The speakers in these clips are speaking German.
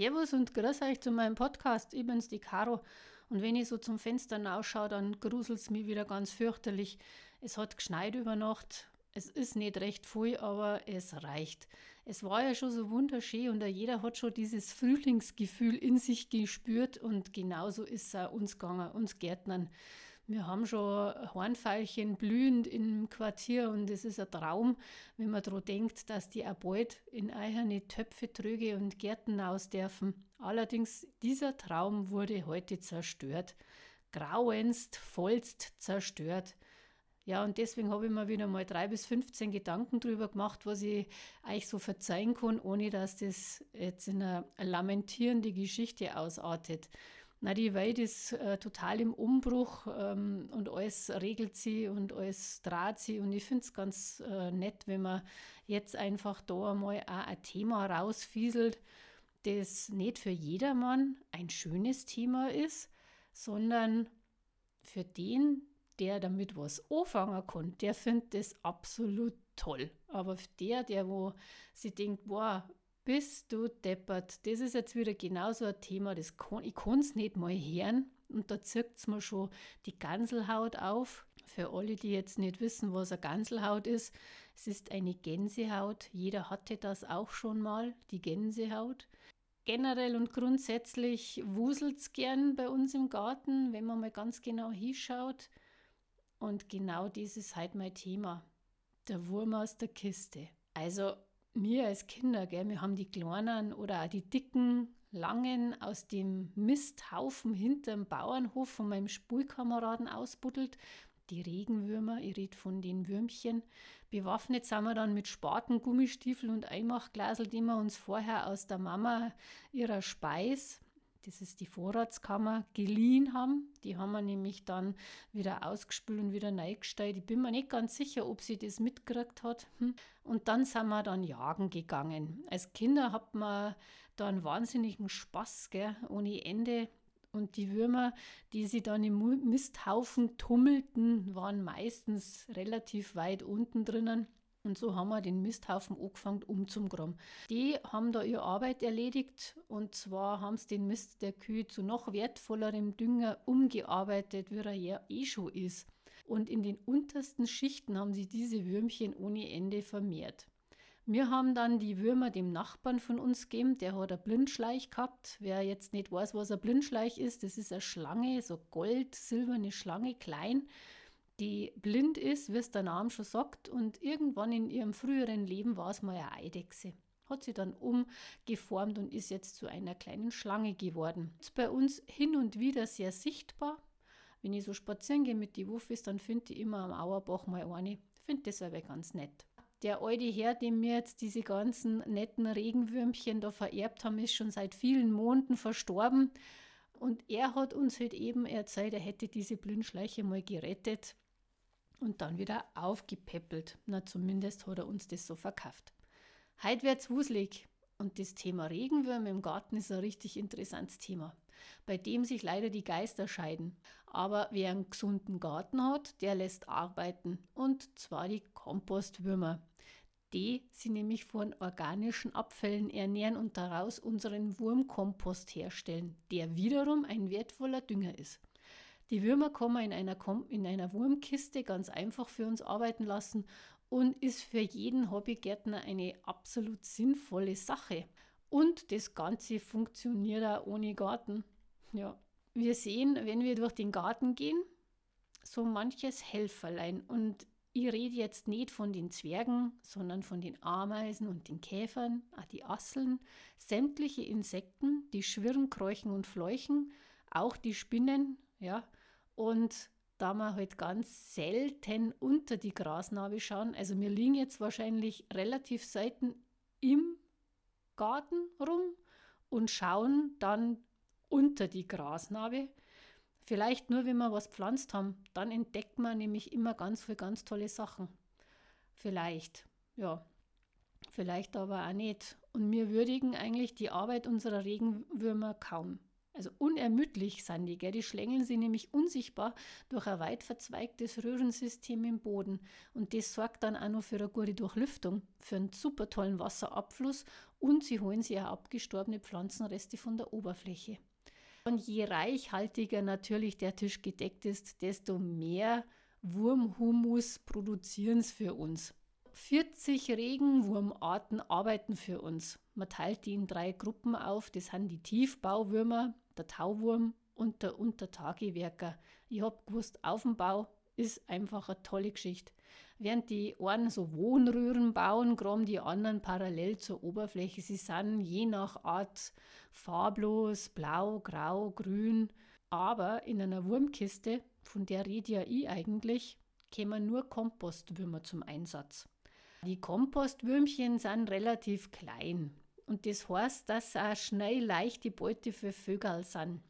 Servus und grüß euch zu meinem Podcast. Ich bin's, die Caro. Und wenn ich so zum Fenster rausschaue, dann gruselt es mich wieder ganz fürchterlich. Es hat geschneit über Nacht. Es ist nicht recht viel, aber es reicht. Es war ja schon so wunderschön und jeder hat schon dieses Frühlingsgefühl in sich gespürt und genauso ist es auch uns gegangen, uns Gärtnern. Wir haben schon Hornfeilchen blühend im Quartier und es ist ein Traum, wenn man daran denkt, dass die auch bald in eigene Töpfe, Tröge und Gärten aus dürfen. Allerdings, dieser Traum wurde heute zerstört. Grauenst, vollst zerstört. Ja, und deswegen habe ich mir wieder mal drei bis 15 Gedanken drüber gemacht, was ich euch so verzeihen kann, ohne dass das jetzt in eine lamentierende Geschichte ausartet. Na, die Welt ist äh, total im Umbruch ähm, und alles regelt sie und alles draht sie. Und ich finde es ganz äh, nett, wenn man jetzt einfach da mal ein Thema rausfieselt, das nicht für jedermann ein schönes Thema ist, sondern für den, der damit was anfangen kann, der findet das absolut toll. Aber der, der wo sie denkt, boah, bist du deppert. Das ist jetzt wieder genauso ein Thema, das kann, ich kann es nicht mal hören. Und da zirkt es mir schon die Ganselhaut auf. Für alle, die jetzt nicht wissen, was eine Ganselhaut ist, es ist eine Gänsehaut. Jeder hatte das auch schon mal, die Gänsehaut. Generell und grundsätzlich wuselt es gern bei uns im Garten, wenn man mal ganz genau hinschaut. Und genau das ist halt mein Thema. Der Wurm aus der Kiste. Also wir als Kinder, gell, wir haben die kleinen oder auch die dicken, langen aus dem Misthaufen hinterm Bauernhof von meinem Spulkameraden ausbuddelt. Die Regenwürmer, ich rede von den Würmchen. Bewaffnet sind wir dann mit Spaten, Gummistiefel und Einmachglasel, die wir uns vorher aus der Mama ihrer Speis das ist die Vorratskammer, geliehen haben. Die haben wir nämlich dann wieder ausgespült und wieder neigestellt. Ich bin mir nicht ganz sicher, ob sie das mitgekriegt hat. Hm. Und dann sind wir dann jagen gegangen. Als Kinder hat man da einen wahnsinnigen Spaß, gell, ohne Ende. Und die Würmer, die sie dann im Misthaufen tummelten, waren meistens relativ weit unten drinnen. Und so haben wir den Misthaufen angefangen umzugraben. Die haben da ihre Arbeit erledigt und zwar haben sie den Mist der Kühe zu noch wertvollerem Dünger umgearbeitet, wie er ja eh schon ist. Und in den untersten Schichten haben sie diese Würmchen ohne Ende vermehrt. Wir haben dann die Würmer dem Nachbarn von uns gegeben, der hat ein Blindschleich gehabt. Wer jetzt nicht weiß, was ein Blindschleich ist, das ist eine Schlange, so gold, silberne Schlange, klein die blind ist, wie es der Name schon sagt, und irgendwann in ihrem früheren Leben war es mal eine Eidechse. Hat sie dann umgeformt und ist jetzt zu einer kleinen Schlange geworden. Ist bei uns hin und wieder sehr sichtbar. Wenn ich so spazieren gehe mit den Wuffis, dann finde ich immer am Auerbach mal eine. Finde das aber ganz nett. Der alte Herr, dem mir jetzt diese ganzen netten Regenwürmchen da vererbt haben, ist schon seit vielen Monaten verstorben. Und er hat uns halt eben erzählt, er hätte diese Blindschleiche mal gerettet und dann wieder aufgepäppelt. Na, zumindest hat er uns das so verkauft. Heute wird's wuselig und das Thema Regenwürmer im Garten ist ein richtig interessantes Thema, bei dem sich leider die Geister scheiden. Aber wer einen gesunden Garten hat, der lässt arbeiten und zwar die Kompostwürmer. Die sie nämlich von organischen Abfällen ernähren und daraus unseren Wurmkompost herstellen, der wiederum ein wertvoller Dünger ist. Die Würmer kann man in einer, in einer Wurmkiste ganz einfach für uns arbeiten lassen und ist für jeden Hobbygärtner eine absolut sinnvolle Sache. Und das Ganze funktioniert auch ohne Garten. Ja, wir sehen, wenn wir durch den Garten gehen, so manches Helferlein. Und ich rede jetzt nicht von den Zwergen, sondern von den Ameisen und den Käfern, auch die Asseln, sämtliche Insekten, die schwirren, kräuchen und fleuchen, auch die Spinnen, ja, und da wir halt ganz selten unter die Grasnarbe schauen, also wir liegen jetzt wahrscheinlich relativ selten im Garten rum und schauen dann unter die Grasnarbe. Vielleicht nur, wenn wir was pflanzt haben, dann entdeckt man nämlich immer ganz viele ganz tolle Sachen. Vielleicht, ja, vielleicht aber auch nicht. Und wir würdigen eigentlich die Arbeit unserer Regenwürmer kaum. Also unermüdlich sind die, schlängeln sie nämlich unsichtbar durch ein weit verzweigtes Röhrensystem im Boden. Und das sorgt dann auch noch für eine gute Durchlüftung, für einen super tollen Wasserabfluss und sie holen sich auch abgestorbene Pflanzenreste von der Oberfläche. Und je reichhaltiger natürlich der Tisch gedeckt ist, desto mehr Wurmhumus produzieren es für uns. 40 Regenwurmarten arbeiten für uns. Man teilt die in drei Gruppen auf. Das sind die Tiefbauwürmer, der Tauwurm und der Untertagewerker. Ich habe gewusst, auf dem Bau ist einfach eine tolle Geschichte. Während die einen so Wohnröhren bauen, graben die anderen parallel zur Oberfläche. Sie sind je nach Art farblos, blau, grau, grün. Aber in einer Wurmkiste, von der rede ja ich eigentlich, kämen nur Kompostwürmer zum Einsatz. Die Kompostwürmchen sind relativ klein und das heißt, dass sie auch schnell leichte Beute für Vögel sind.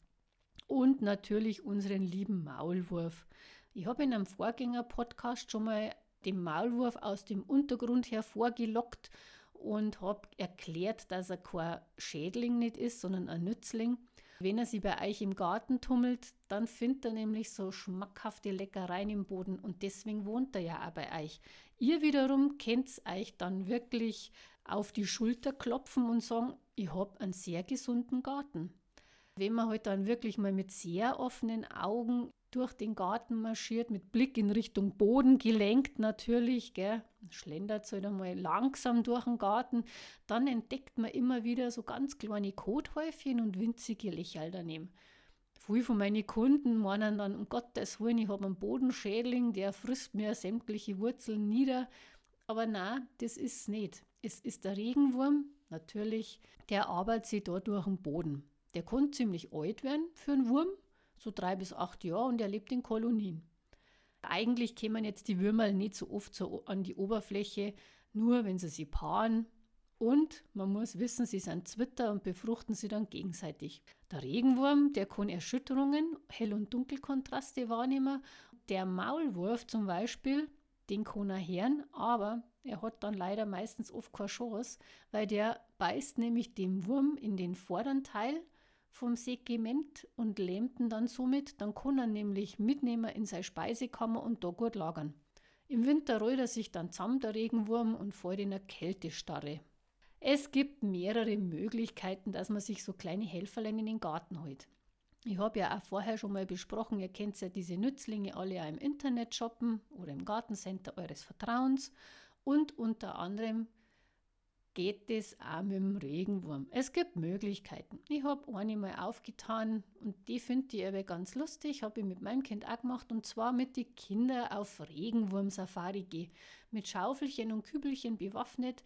Und natürlich unseren lieben Maulwurf. Ich habe in einem Vorgänger-Podcast schon mal den Maulwurf aus dem Untergrund hervorgelockt und habe erklärt, dass er kein Schädling nicht ist, sondern ein Nützling. Wenn er sich bei euch im Garten tummelt, dann findet er nämlich so schmackhafte Leckereien im Boden und deswegen wohnt er ja auch bei euch. Ihr wiederum könnt euch dann wirklich auf die Schulter klopfen und sagen, ich habe einen sehr gesunden Garten. Wenn man halt dann wirklich mal mit sehr offenen Augen durch den Garten marschiert, mit Blick in Richtung Boden gelenkt natürlich, gell, schlendert halt einmal langsam durch den Garten, dann entdeckt man immer wieder so ganz kleine Kothäufchen und winzige Lächerl daneben. Viele von meinen Kunden meinen dann, um Gottes Willen, ich habe einen Bodenschädling, der frisst mir sämtliche Wurzeln nieder. Aber na, das ist es nicht. Es ist der Regenwurm, natürlich, der arbeitet sich da durch den Boden. Der kann ziemlich alt werden für einen Wurm, so drei bis acht Jahre und er lebt in Kolonien. Eigentlich kämen jetzt die Würmer nicht so oft so an die Oberfläche, nur wenn sie sie paaren. Und man muss wissen, sie sind Zwitter und befruchten sie dann gegenseitig. Der Regenwurm, der kann Erschütterungen, Hell- und Dunkelkontraste wahrnehmen. Der Maulwurf zum Beispiel, den kann er hören, aber er hat dann leider meistens oft keine Chance, weil der beißt nämlich dem Wurm in den vorderen Teil vom Segment und lähmt ihn dann somit. Dann kann er nämlich mitnehmen in seine Speisekammer und da gut lagern. Im Winter rollt er sich dann zusammen, der Regenwurm, und fällt in eine Kältestarre. Es gibt mehrere Möglichkeiten, dass man sich so kleine Helferlein in den Garten holt. Ich habe ja auch vorher schon mal besprochen, ihr kennt ja diese Nützlinge alle ja im Internet shoppen oder im Gartencenter eures Vertrauens. Und unter anderem geht es auch mit dem Regenwurm. Es gibt Möglichkeiten. Ich habe eine mal aufgetan und die finde ich aber ganz lustig. Habe ich mit meinem Kind auch gemacht und zwar mit den Kindern auf Regenwurm-Safari gehen. Mit Schaufelchen und Kübelchen bewaffnet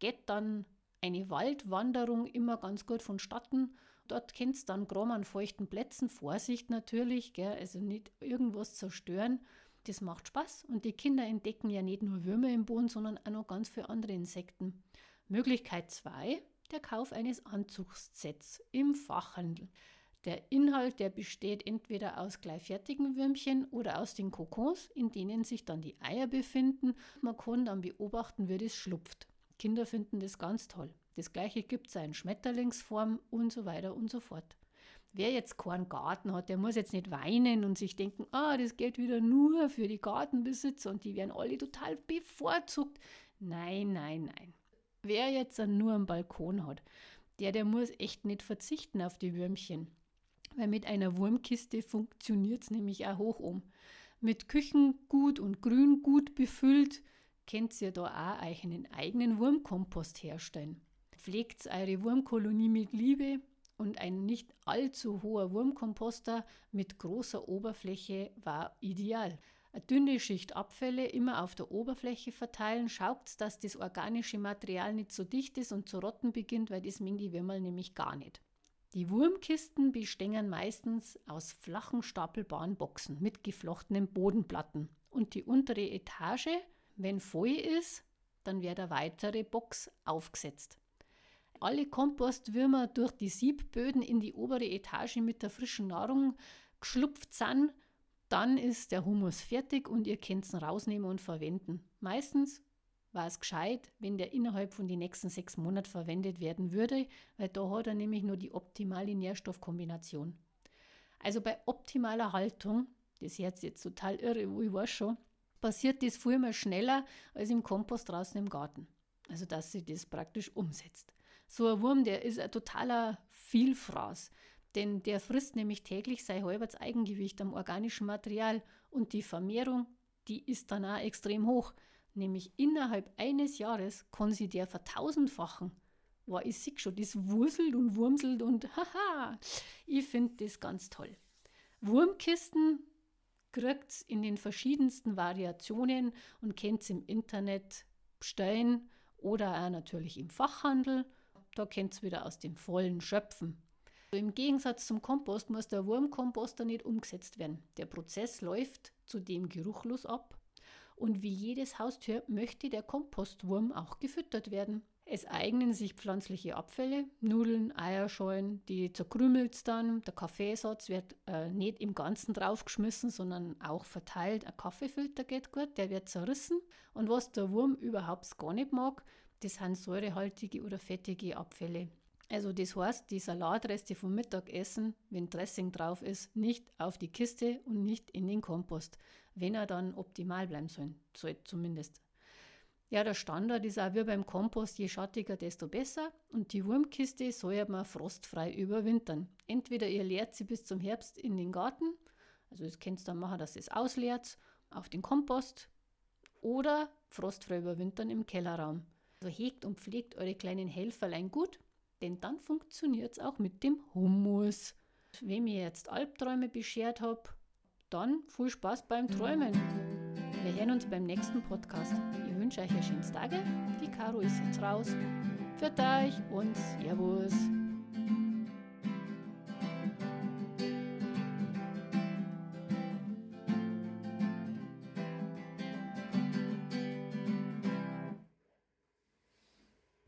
geht dann eine Waldwanderung immer ganz gut vonstatten. Dort kennst dann Grom an feuchten Plätzen. Vorsicht natürlich, gell, also nicht irgendwas zerstören. Das macht Spaß und die Kinder entdecken ja nicht nur Würmer im Boden, sondern auch noch ganz viele andere Insekten. Möglichkeit 2, der Kauf eines Anzugssets im Fachhandel. Der Inhalt, der besteht entweder aus gleichfertigen Würmchen oder aus den Kokons, in denen sich dann die Eier befinden. Man kann dann beobachten, wie das schlupft. Kinder finden das ganz toll. Das gleiche gibt es in Schmetterlingsform und so weiter und so fort. Wer jetzt keinen Garten hat, der muss jetzt nicht weinen und sich denken, ah, das geht wieder nur für die Gartenbesitzer und die werden alle total bevorzugt. Nein, nein, nein. Wer jetzt nur einen Balkon hat, der, der muss echt nicht verzichten auf die Würmchen. Weil mit einer Wurmkiste funktioniert es nämlich auch hoch um. Mit Küchengut und Grüngut befüllt, könnt ihr da auch einen eigenen Wurmkompost herstellen. Pflegt eure Wurmkolonie mit Liebe und ein nicht allzu hoher Wurmkomposter mit großer Oberfläche war ideal. Eine dünne Schicht Abfälle immer auf der Oberfläche verteilen, schaut, dass das organische Material nicht so dicht ist und zu rotten beginnt, weil das mengen die Würmer nämlich gar nicht. Die Wurmkisten bestehen meistens aus flachen stapelbaren Boxen mit geflochtenen Bodenplatten. Und die untere Etage, wenn voll ist, dann wird eine weitere Box aufgesetzt alle Kompostwürmer durch die Siebböden in die obere Etage mit der frischen Nahrung geschlupft sind, dann ist der Humus fertig und ihr könnt ihn rausnehmen und verwenden. Meistens war es gescheit, wenn der innerhalb von den nächsten sechs Monaten verwendet werden würde, weil da hat er nämlich nur die optimale Nährstoffkombination. Also bei optimaler Haltung, das hört jetzt total irre, wo ich weiß schon, passiert das viel mehr schneller als im Kompost draußen im Garten. Also dass sich das praktisch umsetzt. So ein Wurm, der ist ein totaler Vielfraß, denn der frisst nämlich täglich sein halbes Eigengewicht am organischen Material und die Vermehrung, die ist dann auch extrem hoch. Nämlich innerhalb eines Jahres kann sie der vertausendfachen. War ich sehe schon, das wurselt und wurmselt und haha, ich finde das ganz toll. Wurmkisten kriegt in den verschiedensten Variationen und kennt im Internet bestellen oder auch natürlich im Fachhandel. Da kennt es wieder aus dem vollen Schöpfen. Im Gegensatz zum Kompost muss der Wurmkomposter nicht umgesetzt werden. Der Prozess läuft zudem geruchlos ab und wie jedes Haustier möchte der Kompostwurm auch gefüttert werden. Es eignen sich pflanzliche Abfälle, Nudeln, Eierschalen, die zerkrümelt dann. Der Kaffeesatz wird äh, nicht im Ganzen draufgeschmissen, sondern auch verteilt. Ein Kaffeefilter geht gut, der wird zerrissen. Und was der Wurm überhaupt gar nicht mag, das sind säurehaltige oder fettige Abfälle. Also das heißt, die Salatreste vom Mittagessen, wenn Dressing drauf ist, nicht auf die Kiste und nicht in den Kompost, wenn er dann optimal bleiben soll, soll zumindest. Ja, der Standard ist auch wie beim Kompost, je schattiger, desto besser. Und die Wurmkiste soll man frostfrei überwintern. Entweder ihr leert sie bis zum Herbst in den Garten, also das könnt ihr dann machen, dass ihr es ausleert, auf den Kompost oder frostfrei überwintern im Kellerraum. Also hegt und pflegt eure kleinen Helferlein gut, denn dann funktioniert es auch mit dem Hummus. Wem ihr jetzt Albträume beschert habt, dann viel Spaß beim Träumen. Wir hören uns beim nächsten Podcast. Ich wünsche euch ein schönes Tage. Die Caro ist jetzt raus. Für euch und Servus.